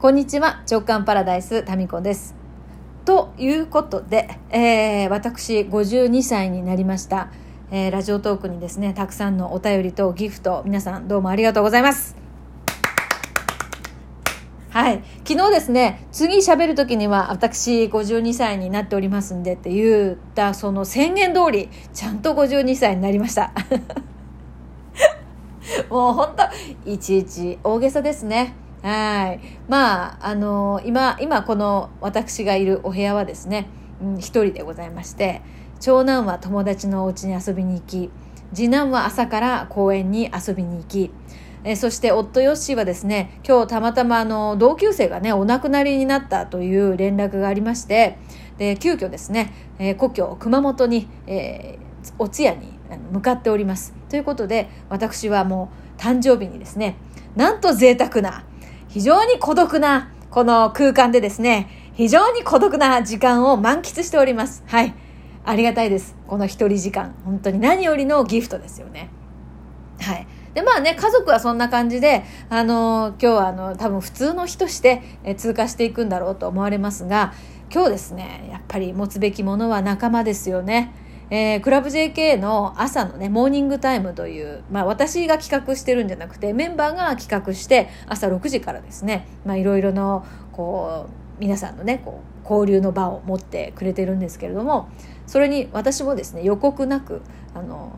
こんにちは直感パラダイスタミコですということで、えー、私52歳になりました、えーラジオトークにですねたくさんのお便りとギフト皆さんどうもありがとうございますはい。昨日ですね、次喋る時には私52歳になっておりますんでって言ったその宣言通り、ちゃんと52歳になりました。もう本当いちいち大げさですね。はい。まあ、あの今、今この私がいるお部屋はですね、うん、一人でございまして、長男は友達のお家に遊びに行き、次男は朝から公園に遊びに行き、えそして夫ヨッシーはですね今日たまたまあの同級生がねお亡くなりになったという連絡がありましてで急遽ですね、えー故郷熊本に、えーお通夜に向かっておりますということで私はもう誕生日にですねなんと贅沢な非常に孤独なこの空間でですね非常に孤独な時間を満喫しております。はい。ありがたいです。この一人時間。本当に何よりのギフトですよね。はい。で、まあね、家族はそんな感じで、あの今日はあの、多分普通の日としてえ通過していくんだろうと思われますが、今日ですね、やっぱり持つべきものは仲間ですよね。えークラブ JK の朝のね、モーニングタイムという、まあ私が企画してるんじゃなくて、メンバーが企画して、朝6時からですね、まあいろいろの、こう、皆さんのね、こう、交流の場を持ってくれてるんですけれども、それに私もですね、予告なく、あの、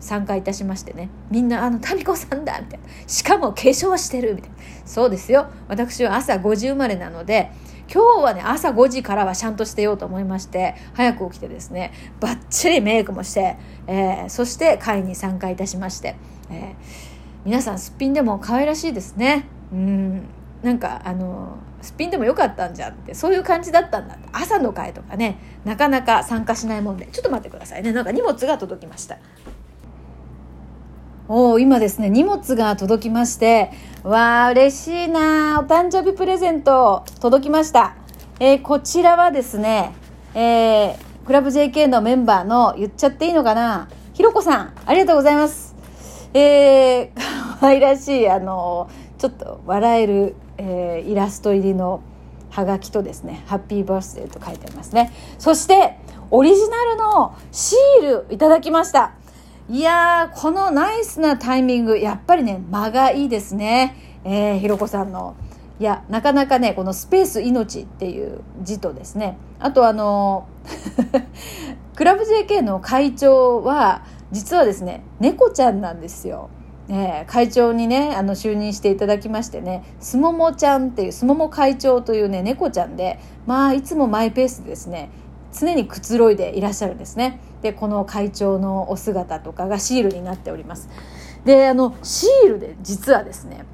参加いたしましてねみんな「あの民子さんだ」みたいな。しかも化粧してるみたいな。そうですよ。私は朝5時生まれなので今日はね朝5時からはちゃんとしてようと思いまして早く起きてですねバッチリメイクもして、えーそして会に参加いたしまして、えー皆さんすっぴんでも可愛らしいですね。うん。なんかあのすっぴんでもよかったんじゃんってそういう感じだったんだ朝の会とかねなかなか参加しないもんで。ちょっと待ってくださいね。なんか荷物が届きました。お今ですね荷物が届きましてわあ嬉しいなお誕生日プレゼント届きました、えーこちらはですね、えークラブ JK のメンバーの言っちゃっていいのかなひろこさんありがとうございます。えー、可愛らしいあのちょっと笑える、えーイラスト入りのはがきとですね「ハッピーバースデー」と書いてありますね。そしてオリジナルのシールいただきました。いやーこのナイスなタイミングやっぱりね間がいいですね。えー、ひろこさんの。いやなかなかねこの「スペース命」っていう字とですね。あとあの クラブ JK の会長は実はですね猫ちゃんなんですよ。えー会長にねあの就任していただきましてねすももちゃんっていうすもも会長というね猫ちゃんでまあいつもマイペースでですね常にくつろいでいらっしゃるんですねでこの会長のお姿とかがシールになっておりますであのシールで実はですね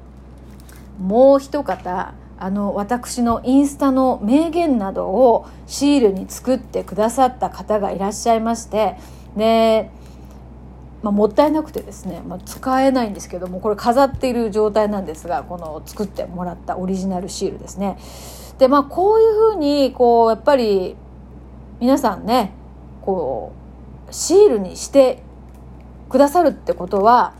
もう一方あの私のインスタの名言などをシールに作ってくださった方がいらっしゃいましてで、まあ、もったいなくてですね、まあ、使えないんですけどもこれ飾っている状態なんですがこの作ってもらったオリジナルシールですね。でまあこういうふうにこうやっぱり皆さんねこうシールにしてくださるってことは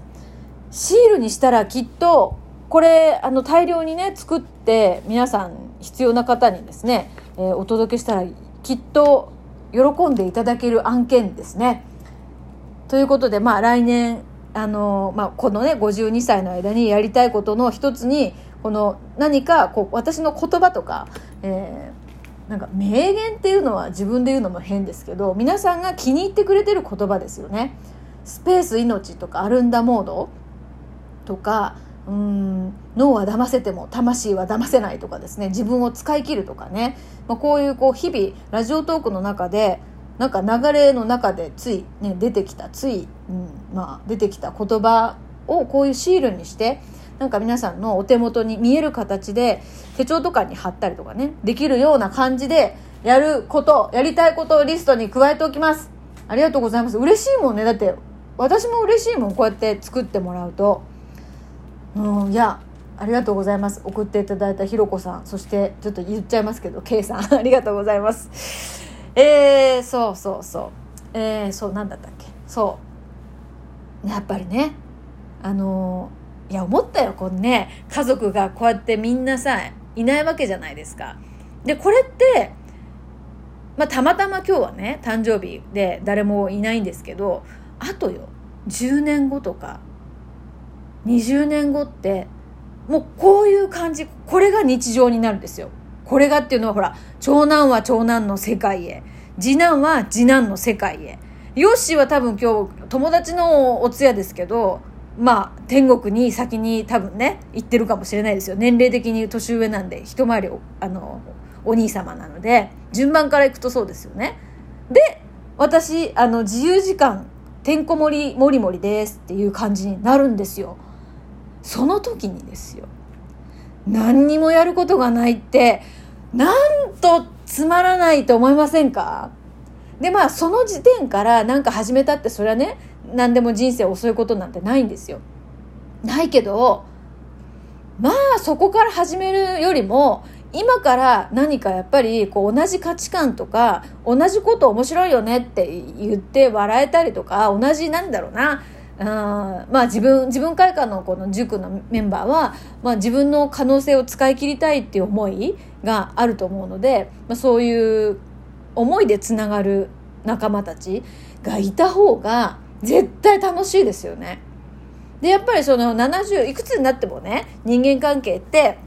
シールにしたらきっとこれあの大量にね作って皆さん必要な方にですね、えーお届けしたらきっと喜んでいただける案件ですね。ということでまあ来年あの、まあ、このね52歳の間にやりたいことの一つにこの何かこう私の言葉とか、えなんか名言っていうのは自分で言うのも変ですけど皆さんが気に入ってくれてる言葉ですよね。スペース命とかアルンダモード。とかうん脳は騙せても魂は騙せないとかですね。自分を使い切るとかね、まあ、こういうこう日々ラジオトークの中でなんか流れの中でつい、ね、出てきたつい、うんまあ、出てきた言葉をこういうシールにしてなんか皆さんのお手元に見える形で手帳とかに貼ったりとかねできるような感じでやることやりたいことをリストに加えておきます。ありがとうございます。嬉しいもんね。だって私も嬉しいもん。こうやって作ってもらうと。うんいやありがとうございます。送っていただいたひろこさん。そしてちょっと言っちゃいますけど K さん。ありがとうございます。えー、そうそうそう。えー、そうなんだったっけ。そう。やっぱりねあのいや思ったよこのね家族がこうやってみんなさいないわけじゃないですか。でこれってまあ、たまたま今日はね誕生日で誰もいないんですけどあとよ10年後とか20年後ってもうこういう感じこれが日常になるんですよ。これがっていうのはほら長男は長男の世界へ次男は次男の世界へヨッシーは多分今日友達のお通夜ですけどまあ天国に先に多分ね行ってるかもしれないですよ。年齢的に年上なんで一回りあのお兄様なので順番からいくとそうですよね。で私あの自由時間てんこ盛りもりもりですっていう感じになるんですよ。その時にですよ。何にもやることがないってなんとつまらないと思いませんか？でまあその時点から何か始めたってそれはね何でも人生遅いことなんてないんですよ。ないけどまあそこから始めるよりも今から何かやっぱりこう同じ価値観とか同じこと面白いよねって言って笑えたりとか同じなんだろうな。あまあ自分自分会館のこの塾のメンバーは、まあ、自分の可能性を使い切りたいっていう思いがあると思うので、まあ、そういう思いでつながる仲間たちがいた方が絶対楽しいですよね。でやっぱりその70いくつになってもね人間関係って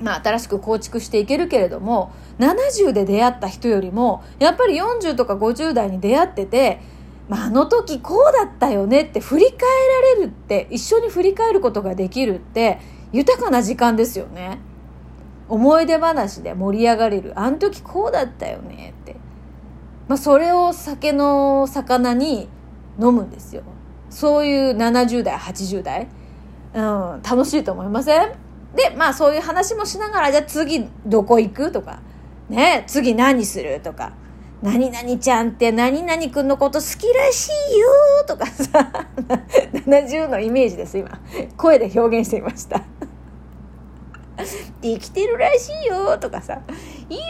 まあ、新しく構築していけるけれども70で出会った人よりもやっぱり40とか50代に出会ってて、まあ、あの時こうだったよねって振り返られるって一緒に振り返ることができるって豊かな時間ですよね。思い出話で盛り上がれるあの時こうだったよねって、まあ、それを酒の魚に飲むんですよ。そういう70代80代、うん、楽しいと思いません？で、まあそういう話もしながら、じゃあ次どこ行くとか、ね、次何するとか、何々ちゃんって何々くんのこと好きらしいよとかさ、70のイメージです、今。声で表現してみました。生きてるらしいよとかさ、いいわ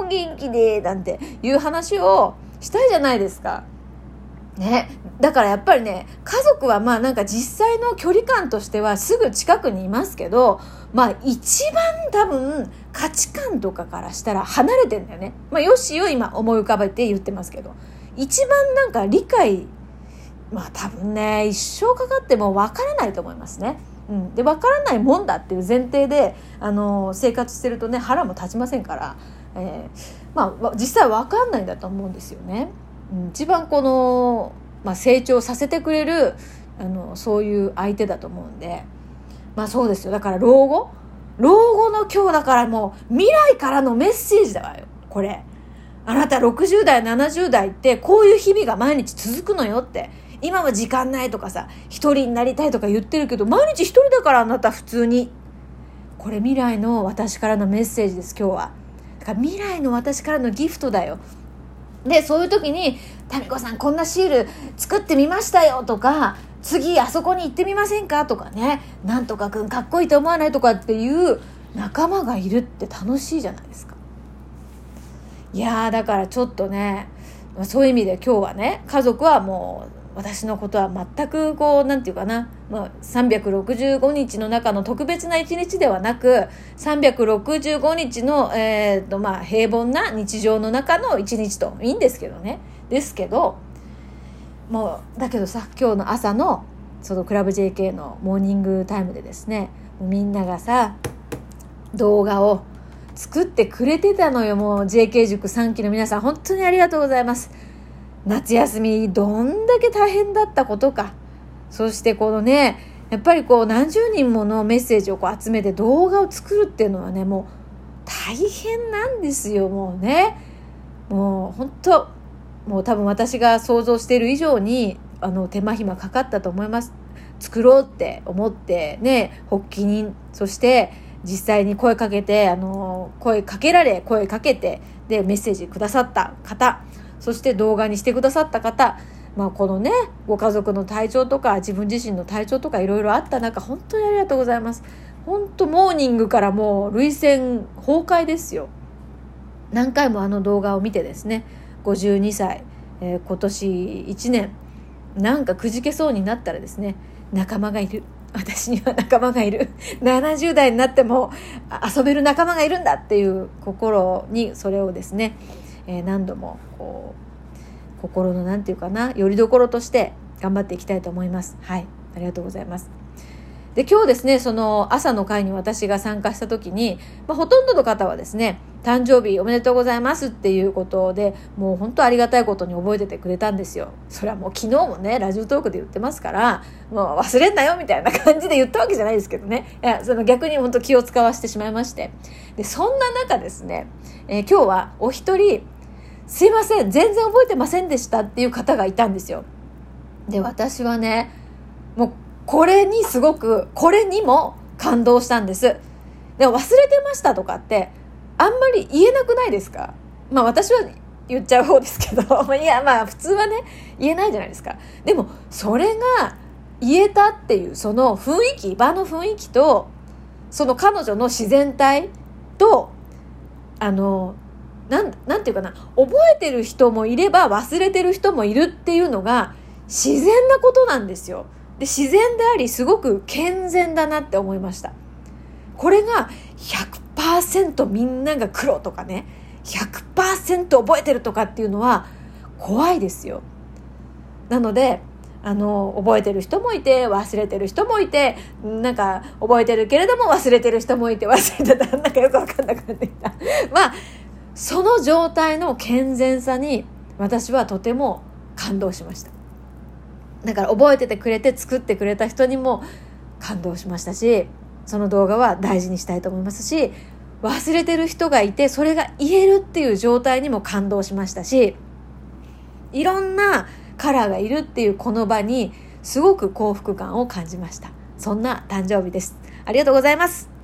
ね、お元気で、なんていう話をしたいじゃないですか。ね、だからやっぱりね家族はまあなんか実際の距離感としてはすぐ近くにいますけどまあ一番多分価値観とかからしたら離れてんだよね。まあよしを今思い浮かべて言ってますけど一番なんか理解まあ多分ね一生かかっても分からないと思いますね。うん、で分からないもんだっていう前提であの生活してるとね腹も立ちませんから、えー、まあ実際分かんないんだと思うんですよね。一番この、まあ、成長させてくれるあのそういう相手だと思うんで。まあそうですよ。だから老後？老後の今日だからもう未来からのメッセージだわよ。これ。あなた60代70代ってこういう日々が毎日続くのよって。今は時間ないとかさ一人になりたいとか言ってるけど毎日一人だからあなた普通に。これ未来の私からのメッセージです今日は。だから未来の私からのギフトだよ。でそういう時に「民子さんこんなシール作ってみましたよ」とか「次あそこに行ってみませんか?」とかね「なんとかくんかっこいいと思わない?」とかっていう仲間がいるって楽しいじゃないですか。いやだからちょっとねそういう意味で今日はね家族はもう私のことは全くこう何て言うかな、まあ、365日の中の特別な一日ではなく365日の、えーとまあ、平凡な日常の中の一日といいんですけどね。ですけどもうだけどさ今日の朝のそのクラブ JK のモーニングタイムでですねみんながさ動画を作ってくれてたのよ。もう JK 塾3期の皆さん本当にありがとうございます。夏休みどんだけ大変だったことか。そしてこのねやっぱりこう何十人ものメッセージをこう集めて動画を作るっていうのはねもう大変なんですよ。もうね。もう本当もう多分私が想像している以上にあの手間暇かかったと思います。作ろうって思ってね発起人そして実際に声かけてあの声かけられ声かけてでメッセージくださった方そして動画にしてくださった方、まあ、このねご家族の体調とか自分自身の体調とかいろいろあった中本当にありがとうございます。本当モーニングからもう涙腺崩壊ですよ。何回もあの動画を見てですね52歳、えー、今年1年なんかくじけそうになったらですね仲間がいる。私には仲間がいる。70代になっても遊べる仲間がいるんだっていう心にそれをですね、えー、何度もこう心の何て言うかなよりどころとして頑張っていきたいと思います。はい。ありがとうございます。で今日ですねその朝の会に私が参加した時に、まあ、ほとんどの方はですね誕生日おめでとうございますっていうことでもう本当ありがたいことに覚えててくれたんですよ。それはもう昨日もねラジオトークで言ってますからもう忘れんなよみたいな感じで言ったわけじゃないですけどね。いやその逆に本当気を使わせてしまいまして。でそんな中ですね、えー、今日はお一人すいません全然覚えてませんでしたっていう方がいたんですよ。で私はねもうこれにすごく、これにも感動したんです。でも忘れてましたとかって、あんまり言えなくないですか？まあ私は言っちゃう方ですけど、いやまあ普通はね、言えないじゃないですか。でも、それが言えたっていう、その雰囲気、場の雰囲気と、その彼女の自然体と、あの、なん、なんていうかな、覚えてる人もいれば忘れてる人もいるっていうのが自然なことなんですよ。で自然でありすごく健全だなって思いました。これが100%みんなが黒とかね100%覚えてるとかっていうのは怖いですよ。なのであの覚えてる人もいて忘れてる人もいてなんか覚えてるけれども忘れてる人もいて忘れてたなんかよく分かんなくなってきた。まあその状態の健全さに私はとても感動しました。だから覚えててくれて作ってくれた人にも感動しましたしその動画は大事にしたいと思いますし忘れてる人がいてそれが言えるっていう状態にも感動しましたしいろんなカラーがいるっていうこの場にすごく幸福感を感じました。そんな誕生日です。ありがとうございます。